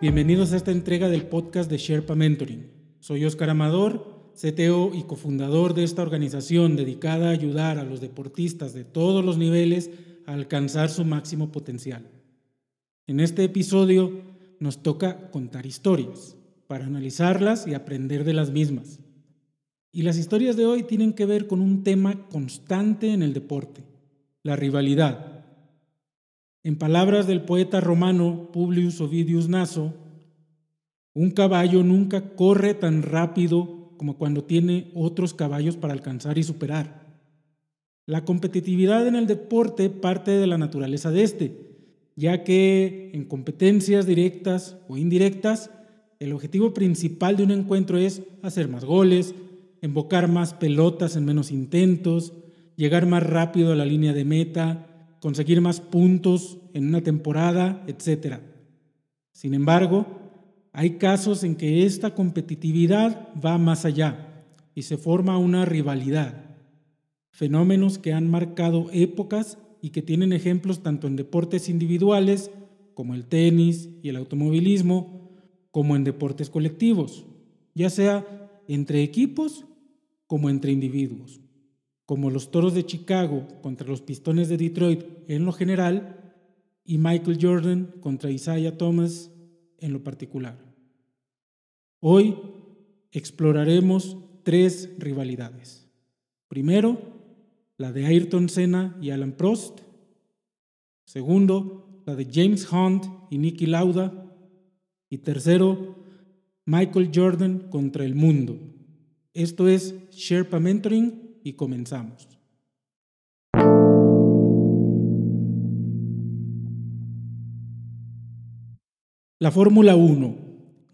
Bienvenidos a esta entrega del podcast de Sherpa Mentoring. Soy Oscar Amador, CTO y cofundador de esta organización dedicada a ayudar a los deportistas de todos los niveles a alcanzar su máximo potencial. En este episodio nos toca contar historias para analizarlas y aprender de las mismas. Y las historias de hoy tienen que ver con un tema constante en el deporte, la rivalidad. En palabras del poeta romano Publius Ovidius Naso, un caballo nunca corre tan rápido como cuando tiene otros caballos para alcanzar y superar. La competitividad en el deporte parte de la naturaleza de este, ya que en competencias directas o indirectas, el objetivo principal de un encuentro es hacer más goles, embocar más pelotas en menos intentos, llegar más rápido a la línea de meta, conseguir más puntos en una temporada, etc. Sin embargo, hay casos en que esta competitividad va más allá y se forma una rivalidad. Fenómenos que han marcado épocas y que tienen ejemplos tanto en deportes individuales como el tenis y el automovilismo, como en deportes colectivos, ya sea entre equipos como entre individuos, como los Toros de Chicago contra los Pistones de Detroit en lo general y Michael Jordan contra Isaiah Thomas en lo particular. Hoy exploraremos tres rivalidades. Primero, la de Ayrton Senna y Alan Prost. Segundo, la de James Hunt y Nicky Lauda. Y tercero, Michael Jordan contra el mundo. Esto es Sherpa Mentoring y comenzamos. La Fórmula 1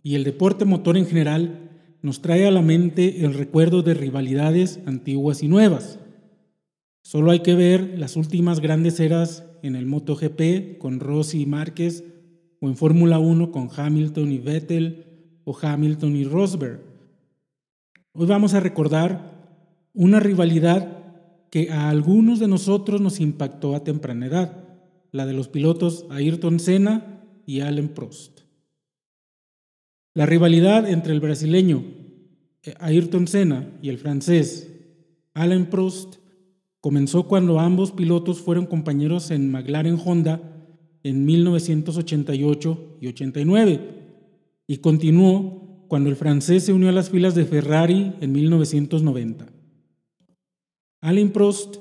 y el deporte motor en general nos trae a la mente el recuerdo de rivalidades antiguas y nuevas. Solo hay que ver las últimas grandes eras en el MotoGP con Rossi y Márquez o en Fórmula 1 con Hamilton y Vettel o Hamilton y Rosberg Hoy vamos a recordar una rivalidad que a algunos de nosotros nos impactó a temprana edad, la de los pilotos Ayrton Senna y Alain Prost. La rivalidad entre el brasileño eh, Ayrton Senna y el francés Alain Prost comenzó cuando ambos pilotos fueron compañeros en McLaren Honda en 1988 y 89 y continuó cuando el francés se unió a las filas de Ferrari en 1990. Alain Prost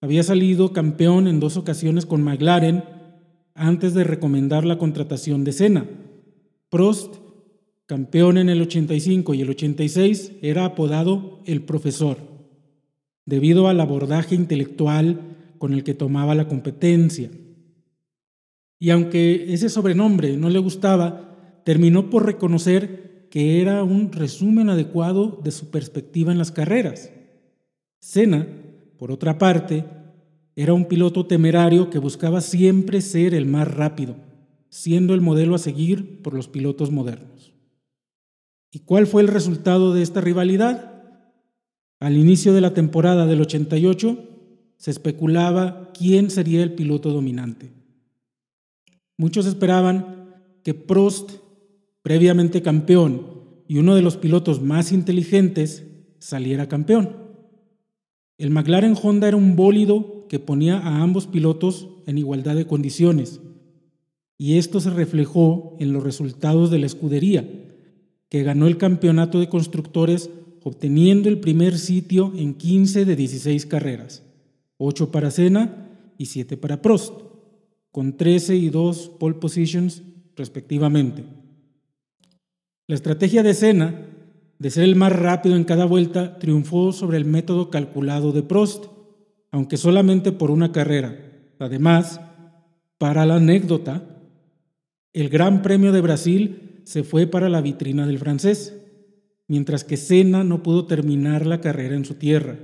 había salido campeón en dos ocasiones con McLaren antes de recomendar la contratación de Senna. Prost, campeón en el 85 y el 86, era apodado el profesor, debido al abordaje intelectual con el que tomaba la competencia. Y aunque ese sobrenombre no le gustaba, terminó por reconocer que era un resumen adecuado de su perspectiva en las carreras. Senna, por otra parte, era un piloto temerario que buscaba siempre ser el más rápido, siendo el modelo a seguir por los pilotos modernos. ¿Y cuál fue el resultado de esta rivalidad? Al inicio de la temporada del 88 se especulaba quién sería el piloto dominante. Muchos esperaban que Prost previamente campeón y uno de los pilotos más inteligentes, saliera campeón. El McLaren Honda era un bólido que ponía a ambos pilotos en igualdad de condiciones, y esto se reflejó en los resultados de la escudería, que ganó el campeonato de constructores obteniendo el primer sitio en 15 de 16 carreras, 8 para Senna y 7 para Prost, con 13 y 2 pole positions respectivamente. La estrategia de Senna, de ser el más rápido en cada vuelta, triunfó sobre el método calculado de Prost, aunque solamente por una carrera. Además, para la anécdota, el Gran Premio de Brasil se fue para la vitrina del francés, mientras que Senna no pudo terminar la carrera en su tierra.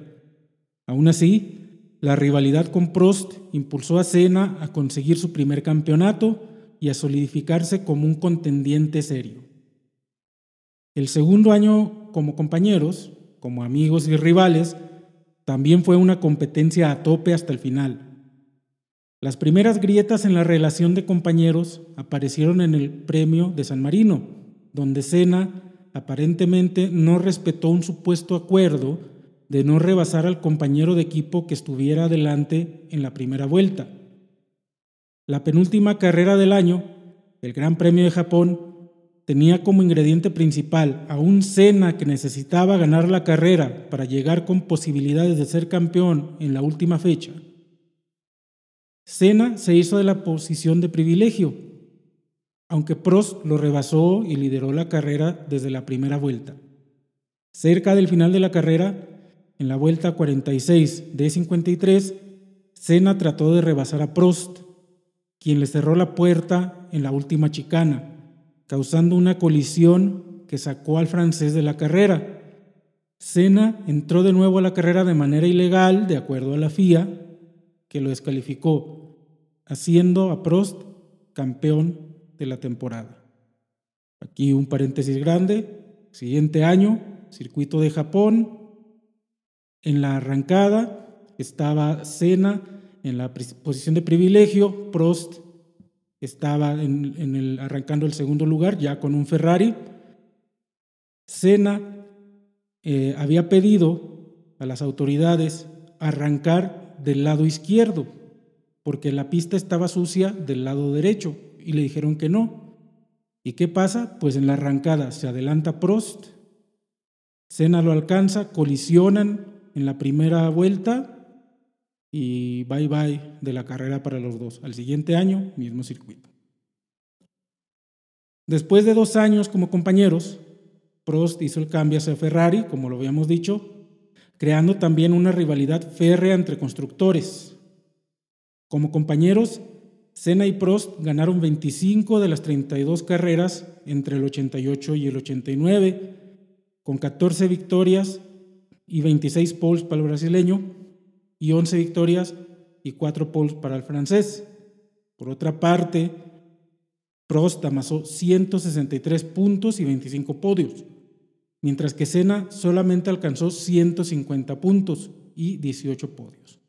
Aún así, la rivalidad con Prost impulsó a Senna a conseguir su primer campeonato y a solidificarse como un contendiente serio. El segundo año como compañeros, como amigos y rivales, también fue una competencia a tope hasta el final. Las primeras grietas en la relación de compañeros aparecieron en el premio de San Marino, donde Senna aparentemente no respetó un supuesto acuerdo de no rebasar al compañero de equipo que estuviera adelante en la primera vuelta. La penúltima carrera del año, el Gran Premio de Japón, tenía como ingrediente principal a un Senna que necesitaba ganar la carrera para llegar con posibilidades de ser campeón en la última fecha. Senna se hizo de la posición de privilegio, aunque Prost lo rebasó y lideró la carrera desde la primera vuelta. Cerca del final de la carrera, en la vuelta 46 de 53, Senna trató de rebasar a Prost, quien le cerró la puerta en la última chicana causando una colisión que sacó al francés de la carrera. Senna entró de nuevo a la carrera de manera ilegal, de acuerdo a la FIA, que lo descalificó, haciendo a Prost campeón de la temporada. Aquí un paréntesis grande. Siguiente año, circuito de Japón. En la arrancada estaba Senna en la posición de privilegio, Prost estaba en, el, arrancando el segundo lugar ya con un Ferrari. Senna eh, había pedido a las autoridades arrancar del lado izquierdo, porque la pista estaba sucia del lado derecho, y le dijeron que no. ¿Y qué pasa? Pues en la arrancada se adelanta Prost, Senna lo alcanza, colisionan en la primera vuelta y bye bye de la carrera para los dos. Al siguiente año, mismo circuito. Después de dos años como compañeros, Prost hizo el cambio hacia Ferrari, como lo habíamos dicho, creando también una rivalidad férrea entre constructores. Como compañeros, Senna y Prost ganaron 25 de las 32 carreras entre el 88 y el 89, con 14 victorias y 26 poles para el brasileño, y 11 victorias y 4 poles para el francés. Por otra parte, Prost amasó 163 puntos y 25 podios, mientras que Senna solamente alcanzó 150 puntos y 18 podios.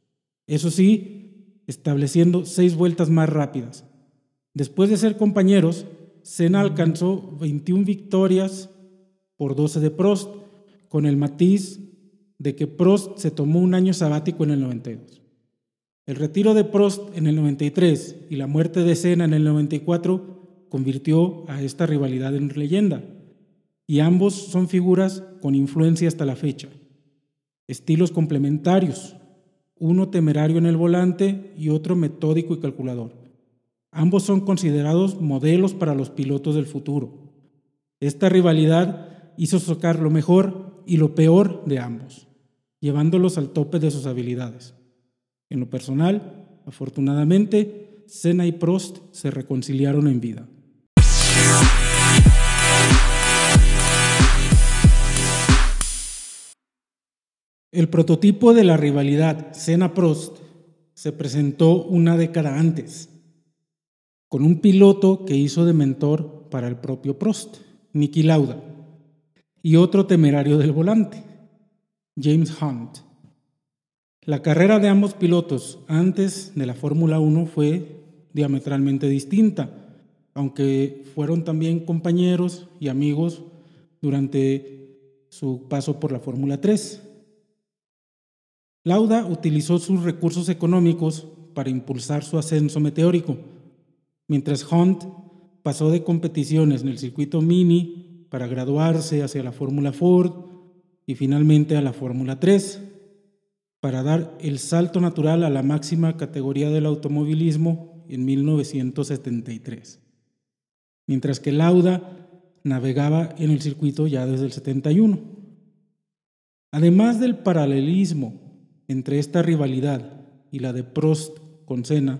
Eso sí, estableciendo seis vueltas más rápidas. Después de ser compañeros, Senna alcanzó 21 victorias por 12 de Prost, con el matiz de que Prost se tomó un año sabático en el 92. El retiro de Prost en el 93 y la muerte de Senna en el 94 convirtió a esta rivalidad en leyenda, y ambos son figuras con influencia hasta la fecha. Estilos complementarios, uno temerario en el volante y otro metódico y calculador. Ambos son considerados modelos para los pilotos del futuro. Esta rivalidad hizo sacar lo mejor y lo peor de ambos llevándolos al tope de sus habilidades. En lo personal, afortunadamente, Senna y Prost se reconciliaron en vida. El prototipo de la rivalidad Senna-Prost se presentó una década antes, con un piloto que hizo de mentor para el propio Prost, Niki Lauda, y otro temerario del volante, James Hunt. La carrera de ambos pilotos antes de la Fórmula 1 fue diametralmente distinta, aunque fueron también compañeros y amigos durante su paso por la Fórmula 3. Lauda utilizó sus recursos económicos para impulsar su ascenso meteórico, mientras Hunt pasó de competiciones en el circuito Mini para graduarse hacia la Fórmula Ford y finalmente a la Fórmula 3, para dar el salto natural a la máxima categoría del automovilismo en 1973, mientras que Lauda navegaba en el circuito ya desde el 71. Además del paralelismo entre esta rivalidad y la de Prost con Senna,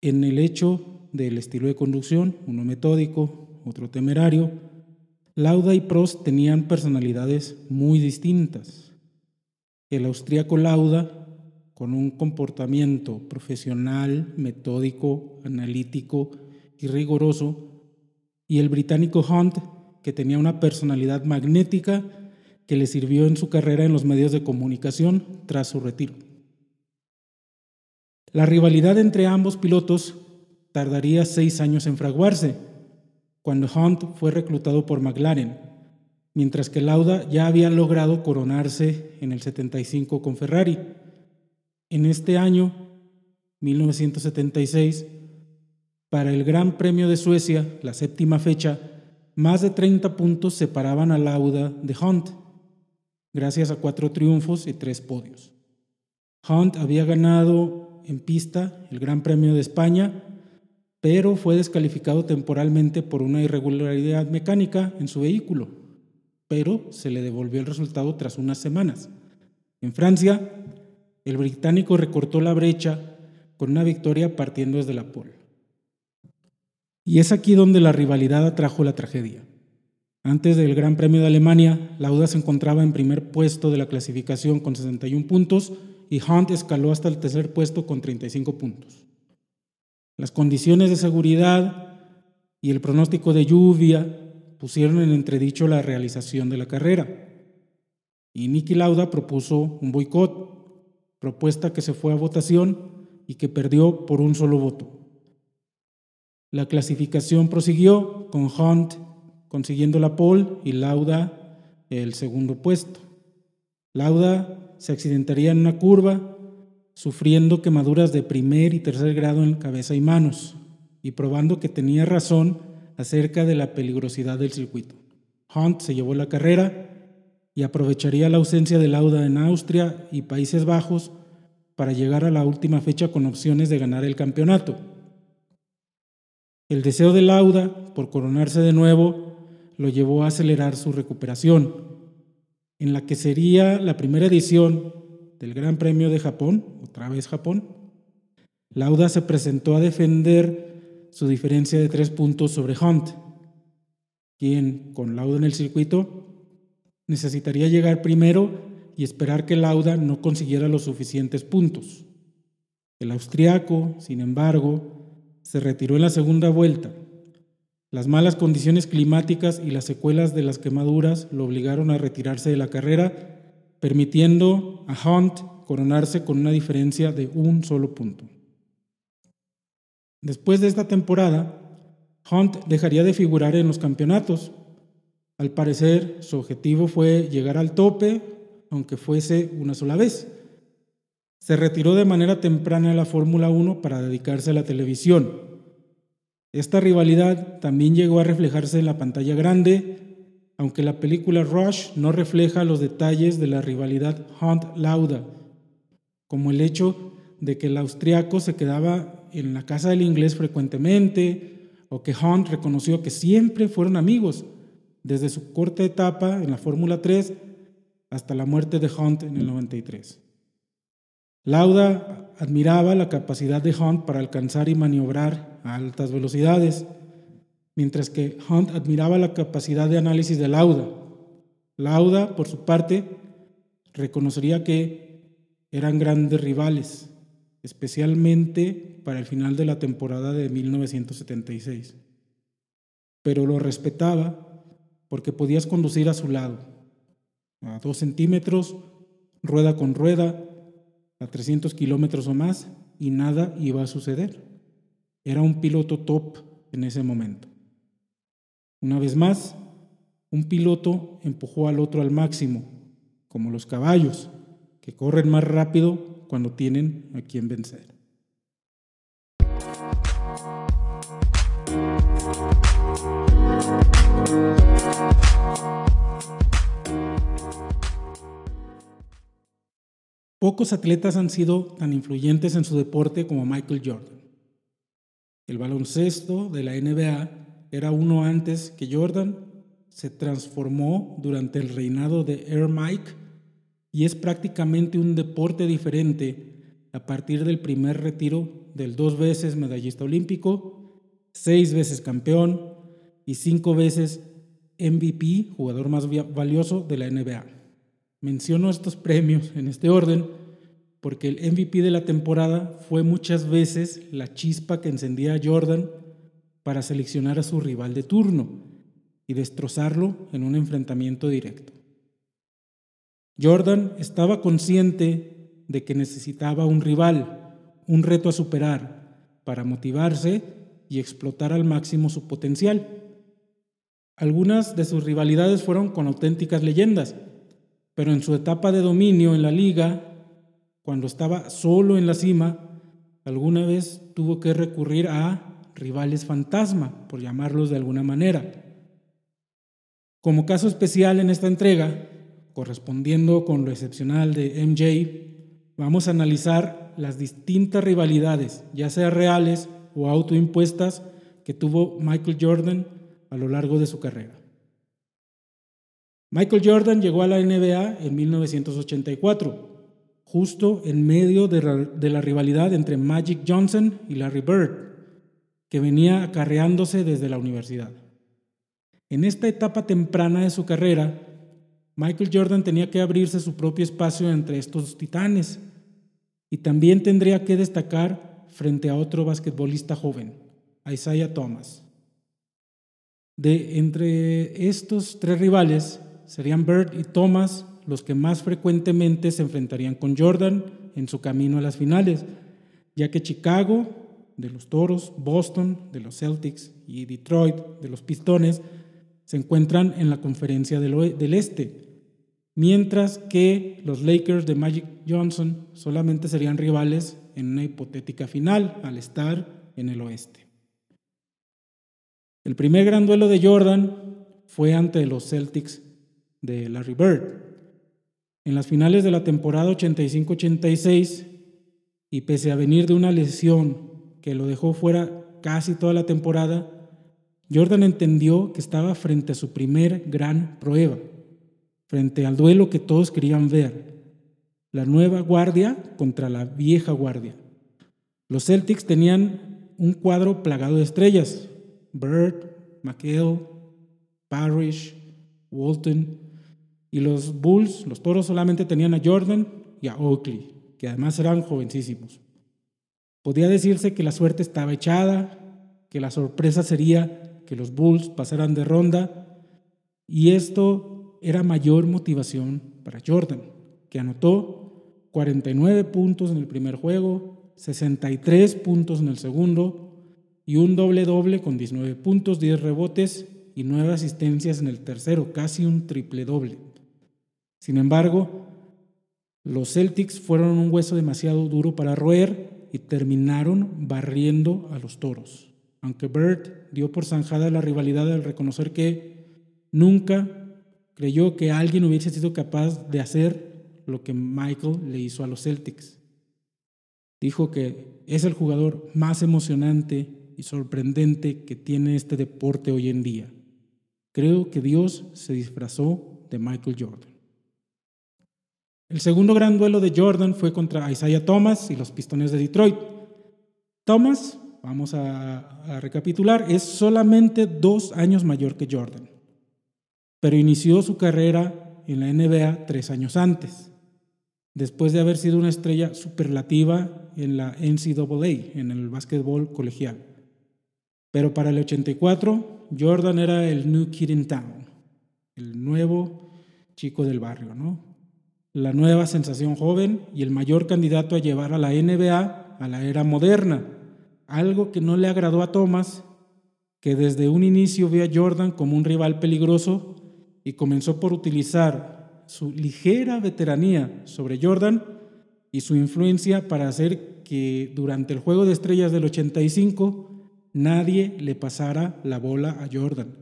en el hecho del estilo de conducción, uno metódico, otro temerario, Lauda y Prost tenían personalidades muy distintas. El austríaco Lauda, con un comportamiento profesional, metódico, analítico y riguroso, y el británico Hunt, que tenía una personalidad magnética que le sirvió en su carrera en los medios de comunicación tras su retiro. La rivalidad entre ambos pilotos tardaría seis años en fraguarse, cuando Hunt fue reclutado por McLaren, mientras que Lauda ya había logrado coronarse en el 75 con Ferrari. En este año, 1976, para el Gran Premio de Suecia, la séptima fecha, más de 30 puntos separaban a Lauda de Hunt, gracias a cuatro triunfos y tres podios. Hunt había ganado en pista el Gran Premio de España, fue descalificado temporalmente por una irregularidad mecánica en su vehículo, pero se le devolvió el resultado tras unas semanas. En Francia, el británico recortó la brecha con una victoria partiendo desde la pole. Y es aquí donde la rivalidad atrajo la tragedia. Antes del Gran Premio de Alemania, Lauda se encontraba en primer puesto de la clasificación con 61 puntos y Hunt escaló hasta el tercer puesto con 35 puntos. Las condiciones de seguridad y el pronóstico de lluvia pusieron en entredicho la realización de la carrera. Y Niki Lauda propuso un boicot, propuesta que se fue a votación y que perdió por un solo voto. La clasificación prosiguió con Hunt consiguiendo la pole y Lauda el segundo puesto. Lauda se accidentaría en una curva, sufriendo quemaduras de primer y tercer grado en cabeza y manos, y probando que tenía razón acerca de la peligrosidad del circuito. Hunt se llevó la carrera y aprovecharía la ausencia de Lauda en Austria y Países Bajos para llegar a la última fecha con opciones de ganar el campeonato. El deseo de Lauda por coronarse de nuevo lo llevó a acelerar su recuperación, en la que sería la primera edición del Gran Premio de Japón, otra vez Japón. Lauda se presentó a defender su diferencia de tres puntos sobre Hunt, quien, con Lauda en el circuito, necesitaría llegar primero y esperar que Lauda no consiguiera los suficientes puntos. El austriaco, sin embargo, se retiró en la segunda vuelta. Las malas condiciones climáticas y las secuelas de las quemaduras lo obligaron a retirarse de la carrera, permitiendo a Hunt coronarse con una diferencia de un solo punto. Después de esta temporada, Hunt dejaría de figurar en los campeonatos. Al parecer, su objetivo fue llegar al tope, aunque fuese una sola vez. Se retiró de manera temprana de la Fórmula 1 para dedicarse a la televisión. Esta rivalidad también llegó a reflejarse en la pantalla grande, aunque la película Rush no refleja los detalles de la rivalidad Hunt-Lauda, como el hecho de que el austriaco se quedaba en la casa del inglés frecuentemente, o que Hunt reconoció que siempre fueron amigos, desde su corta etapa en la Fórmula 3 hasta la muerte de Hunt en el 93. Lauda admiraba la capacidad de Hunt para alcanzar y maniobrar a altas velocidades, mientras que Hunt admiraba la capacidad de análisis de Lauda. Lauda, por su parte, reconocería que eran grandes rivales, especialmente para el final de la temporada de 1976. Pero lo respetaba porque podías conducir a su lado, a dos centímetros, rueda con rueda, a 300 kilómetros o más y nada iba a suceder. Era un piloto top en ese momento. Una vez más, un piloto empujó al otro al máximo, como los caballos, que corren más rápido cuando tienen a quien vencer. Pocos atletas han sido tan influyentes en su deporte como Michael Jordan. El baloncesto de la NBA era uno antes que Jordan, se transformó durante el reinado de Air Mike y es prácticamente un deporte diferente a partir del primer retiro del dos veces medallista olímpico, seis veces campeón y cinco veces MVP, jugador más valioso de la NBA. Menciono estos premios en este orden porque el MVP de la temporada fue muchas veces la chispa que encendía a Jordan para seleccionar a su rival de turno y destrozarlo en un enfrentamiento directo. Jordan estaba consciente de que necesitaba un rival, un reto a superar para motivarse y explotar al máximo su potencial. Algunas de sus rivalidades fueron con auténticas leyendas, pero en su etapa de dominio en la liga, cuando estaba solo en la cima, alguna vez tuvo que recurrir a rivales fantasma, por llamarlos de alguna manera. Como caso especial en esta entrega, correspondiendo con lo excepcional de MJ, vamos a analizar las distintas rivalidades, ya sea reales o autoimpuestas, que tuvo Michael Jordan a lo largo de su carrera. Michael Jordan llegó a la NBA en 1984, justo en medio de la rivalidad entre Magic Johnson y Larry Bird, que venía acarreándose desde la universidad. En esta etapa temprana de su carrera, Michael Jordan tenía que abrirse su propio espacio entre estos titanes y también tendría que destacar frente a otro basquetbolista joven, Isaiah Thomas. De entre estos tres rivales serían Bird y Thomas los que más frecuentemente se enfrentarían con Jordan en su camino a las finales, ya que Chicago de los Toros, Boston de los Celtics y Detroit de los Pistones se encuentran en la conferencia del, del Este, mientras que los Lakers de Magic Johnson solamente serían rivales en una hipotética final al estar en el oeste. El primer gran duelo de Jordan fue ante los Celtics de Larry Bird. En las finales de la temporada 85-86, y pese a venir de una lesión que lo dejó fuera casi toda la temporada, Jordan entendió que estaba frente a su primer gran prueba, frente al duelo que todos querían ver, la nueva guardia contra la vieja guardia. Los Celtics tenían un cuadro plagado de estrellas, Bird, McHale, Parrish, Walton, y los Bulls, los Toros solamente tenían a Jordan y a Oakley, que además eran jovencísimos. Podía decirse que la suerte estaba echada, que la sorpresa sería que los Bulls pasaran de ronda, y esto era mayor motivación para Jordan, que anotó 49 puntos en el primer juego, 63 puntos en el segundo y un doble doble con 19 puntos, 10 rebotes y 9 asistencias en el tercero, casi un triple doble. Sin embargo, los Celtics fueron un hueso demasiado duro para roer y terminaron barriendo a los toros. Aunque Bird dio por zanjada la rivalidad al reconocer que nunca creyó que alguien hubiese sido capaz de hacer lo que Michael le hizo a los Celtics. Dijo que es el jugador más emocionante y sorprendente que tiene este deporte hoy en día. Creo que Dios se disfrazó de Michael Jordan. El segundo gran duelo de Jordan fue contra Isaiah Thomas y los Pistones de Detroit. Thomas, vamos a, recapitular, es solamente dos años mayor que Jordan, pero inició su carrera en la NBA tres años antes después de haber sido una estrella superlativa en la NCAA, en el básquetbol colegial. Pero para el 84, Jordan era el new kid in town, el nuevo chico del barrio, ¿no? La nueva sensación joven y el mayor candidato a llevar a la NBA a la era moderna, algo que no le agradó a Thomas, que desde un inicio vio a Jordan como un rival peligroso y comenzó por utilizar su ligera veteranía sobre Jordan y su influencia para hacer que durante el Juego de Estrellas del 85 nadie le pasara la bola a Jordan,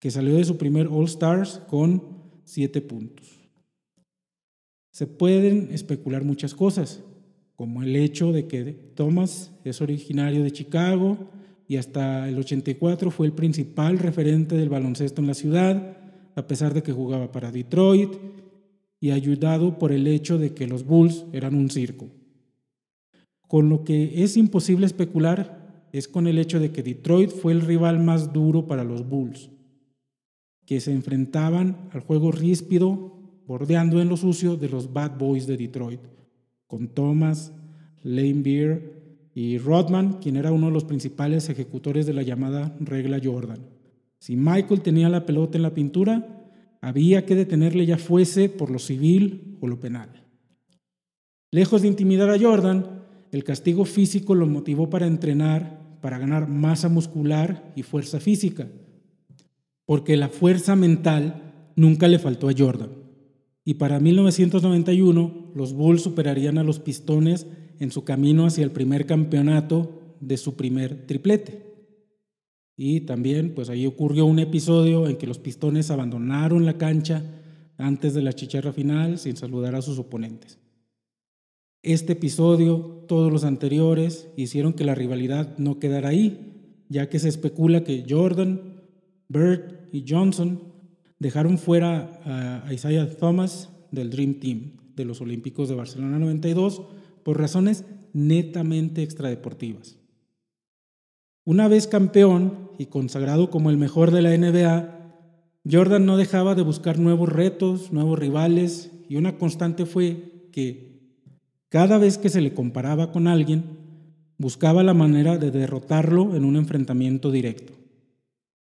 que salió de su primer All Stars con siete puntos. Se pueden especular muchas cosas, como el hecho de que Thomas es originario de Chicago y hasta el 84 fue el principal referente del baloncesto en la ciudad, a pesar de que jugaba para Detroit y ayudado por el hecho de que los Bulls eran un circo. Con lo que es imposible especular es con el hecho de que Detroit fue el rival más duro para los Bulls, que se enfrentaban al juego ríspido, bordeando en lo sucio de los Bad Boys de Detroit, con Thomas, Lane Beer y Rodman, quien era uno de los principales ejecutores de la llamada regla Jordan. Si Michael tenía la pelota en la pintura, había que detenerle ya fuese por lo civil o lo penal. Lejos de intimidar a Jordan, el castigo físico lo motivó para entrenar, para ganar masa muscular y fuerza física, porque la fuerza mental nunca le faltó a Jordan. Y para 1991 los Bulls superarían a los Pistones en su camino hacia el primer campeonato de su primer triplete. Y también, pues ahí ocurrió un episodio en que los Pistones abandonaron la cancha antes de la chicharra final sin saludar a sus oponentes. Este episodio, todos los anteriores, hicieron que la rivalidad no quedara ahí, ya que se especula que Jordan, Bird y Johnson dejaron fuera a Isaiah Thomas del Dream Team de los Olímpicos de Barcelona 92 por razones netamente extradeportivas. Una vez campeón y consagrado como el mejor de la NBA, Jordan no dejaba de buscar nuevos retos, nuevos rivales, y una constante fue que cada vez que se le comparaba con alguien, buscaba la manera de derrotarlo en un enfrentamiento directo.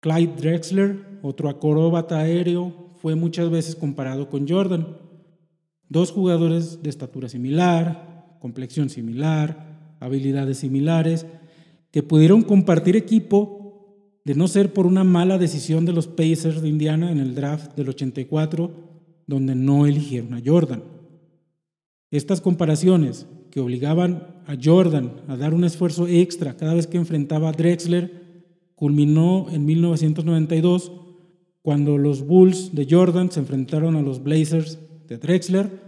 Clyde Drexler, otro acróbata aéreo, fue muchas veces comparado con Jordan. Dos jugadores de estatura similar, complexión similar, habilidades similares, que pudieron compartir equipo de no ser por una mala decisión de los Pacers de Indiana en el draft del 84, donde no eligieron a Jordan. Estas comparaciones que obligaban a Jordan a dar un esfuerzo extra cada vez que enfrentaba a Drexler culminó en 1992 cuando los Bulls de Jordan se enfrentaron a los Blazers de Drexler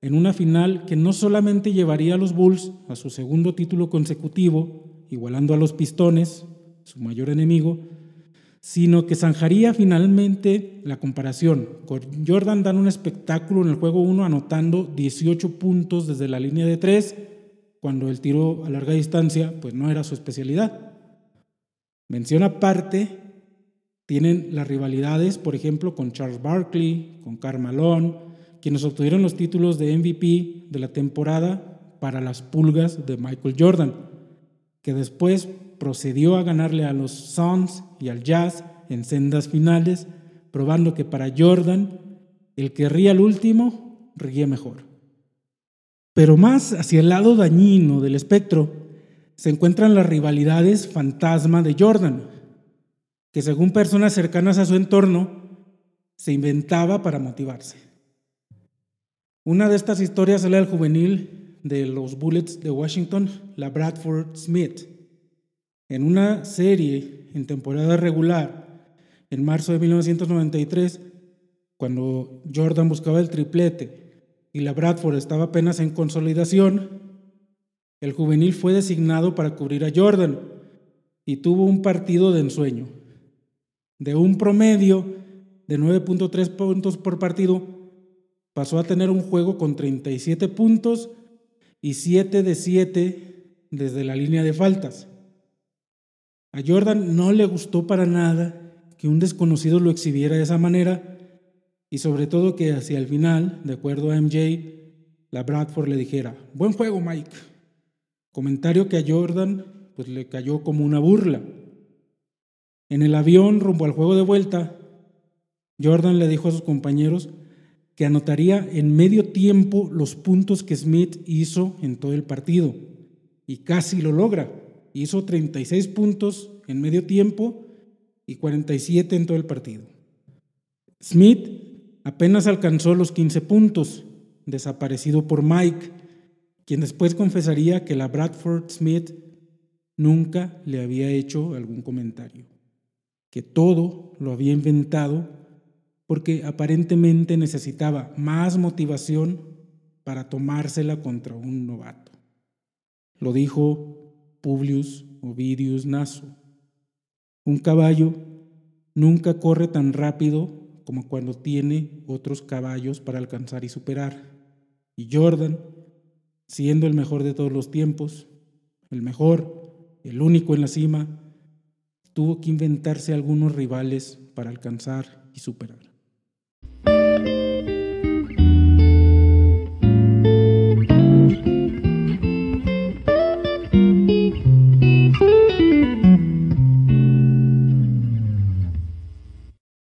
en una final que no solamente llevaría a los Bulls a su segundo título consecutivo, igualando a los Pistones su mayor enemigo, sino que zanjaría finalmente la comparación. Jordan dan un espectáculo en el juego 1 anotando 18 puntos desde la línea de 3, cuando el tiro a larga distancia pues no era su especialidad. Mención aparte, tienen las rivalidades, por ejemplo, con Charles Barkley, con Karl Malone, quienes obtuvieron los títulos de MVP de la temporada para las pulgas de Michael Jordan, que después procedió a ganarle a los Suns y al Jazz en sendas finales, probando que para Jordan el que ría al último ríe mejor. Pero más hacia el lado dañino del espectro se encuentran las rivalidades fantasma de Jordan, que según personas cercanas a su entorno se inventaba para motivarse. Una de estas historias sale al juvenil de los Bullets de Washington, la Bradford Smith en una serie en temporada regular, en marzo de 1993, cuando Jordan buscaba el triplete y la Bradford estaba apenas en consolidación, el juvenil fue designado para cubrir a Jordan y tuvo un partido de ensueño. De un promedio de 9.3 puntos por partido, pasó a tener un juego con 37 puntos y 7 de 7 desde la línea de faltas. A Jordan no le gustó para nada que un desconocido lo exhibiera de esa manera y sobre todo que hacia el final, de acuerdo a MJ, la Bradford le dijera, buen juego Mike. Comentario que a Jordan pues le cayó como una burla. En el avión rumbo al juego de vuelta, Jordan le dijo a sus compañeros que anotaría en medio tiempo los puntos que Smith hizo en todo el partido. Y casi lo logra hizo 36 puntos en medio tiempo y 47 en todo el partido. Smith apenas alcanzó los 15 puntos, desaparecido por Mike, quien después confesaría que la Bradford Smith nunca le había hecho algún comentario, que todo lo había inventado porque aparentemente necesitaba más motivación para tomársela contra un novato. Lo dijo Publius Ovidius Naso. Un caballo nunca corre tan rápido como cuando tiene otros caballos para alcanzar y superar. Y Jordan, siendo el mejor de todos los tiempos, el mejor, el único en la cima, tuvo que inventarse algunos rivales para alcanzar y superar.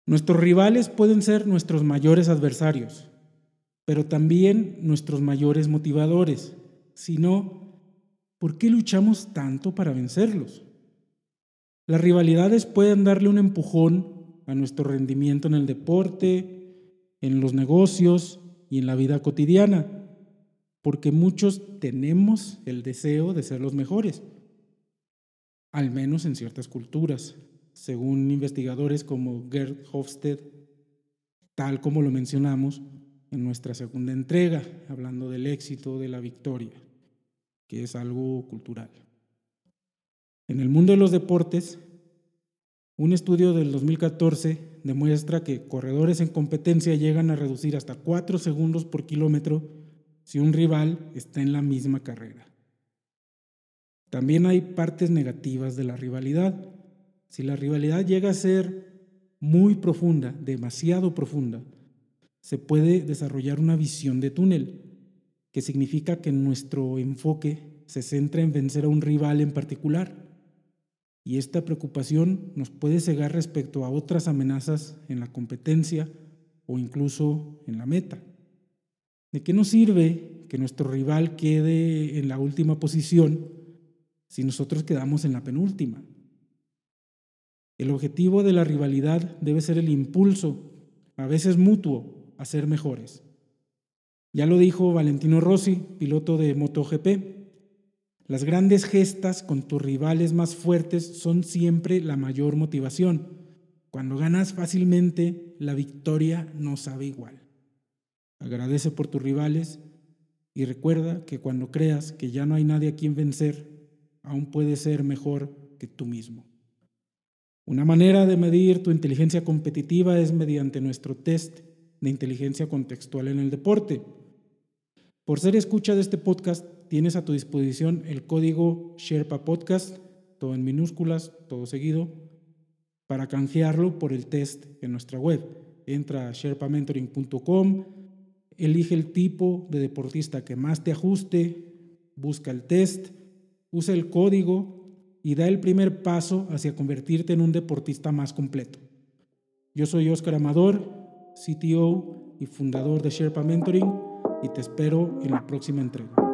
Nuestros rivales pueden ser nuestros mayores adversarios, pero también nuestros mayores motivadores, si no, ¿por qué luchamos tanto para vencerlos? Las rivalidades pueden darle un empujón a nuestro rendimiento en el deporte, en los negocios y en la vida cotidiana, porque muchos tenemos el deseo de ser los mejores, al menos en ciertas culturas, según investigadores como Gerd Hofstede, tal como lo mencionamos en nuestra segunda entrega, hablando del éxito, de la victoria, que es algo cultural. En el mundo de los deportes, un estudio del 2014 demuestra que corredores en competencia llegan a reducir hasta 4 segundos por kilómetro si un rival está en la misma carrera. También hay partes negativas de la rivalidad. Si la rivalidad llega a ser muy profunda, demasiado profunda, se puede desarrollar una visión de túnel, que significa que nuestro enfoque se centra en vencer a un rival en particular. Y esta preocupación nos puede cegar respecto a otras amenazas en la competencia o incluso en la meta. ¿De qué nos sirve que nuestro rival quede en la última posición si nosotros quedamos en la penúltima? El objetivo de la rivalidad debe ser el impulso, a veces mutuo, a ser mejores. Ya lo dijo Valentino Rossi, piloto de MotoGP. Las grandes gestas con tus rivales más fuertes son siempre la mayor motivación. Cuando ganas fácilmente, la victoria no sabe igual. Agradece por tus rivales y recuerda que cuando creas que ya no hay nadie a quien vencer, aún puedes ser mejor que tú mismo. Una manera de medir tu inteligencia competitiva es mediante nuestro test de inteligencia contextual en el deporte. Por ser escucha de este podcast, tienes a tu disposición el código Sherpa Podcast, todo en minúsculas, todo seguido, para canjearlo por el test en nuestra web. Entra a sherpamentoring.com, elige el tipo de deportista que más te ajuste, busca el test, usa el código y da el primer paso hacia convertirte en un deportista más completo. Yo soy Oscar Amador CTO y fundador de Sherpa Mentoring y te espero en la próxima entrega.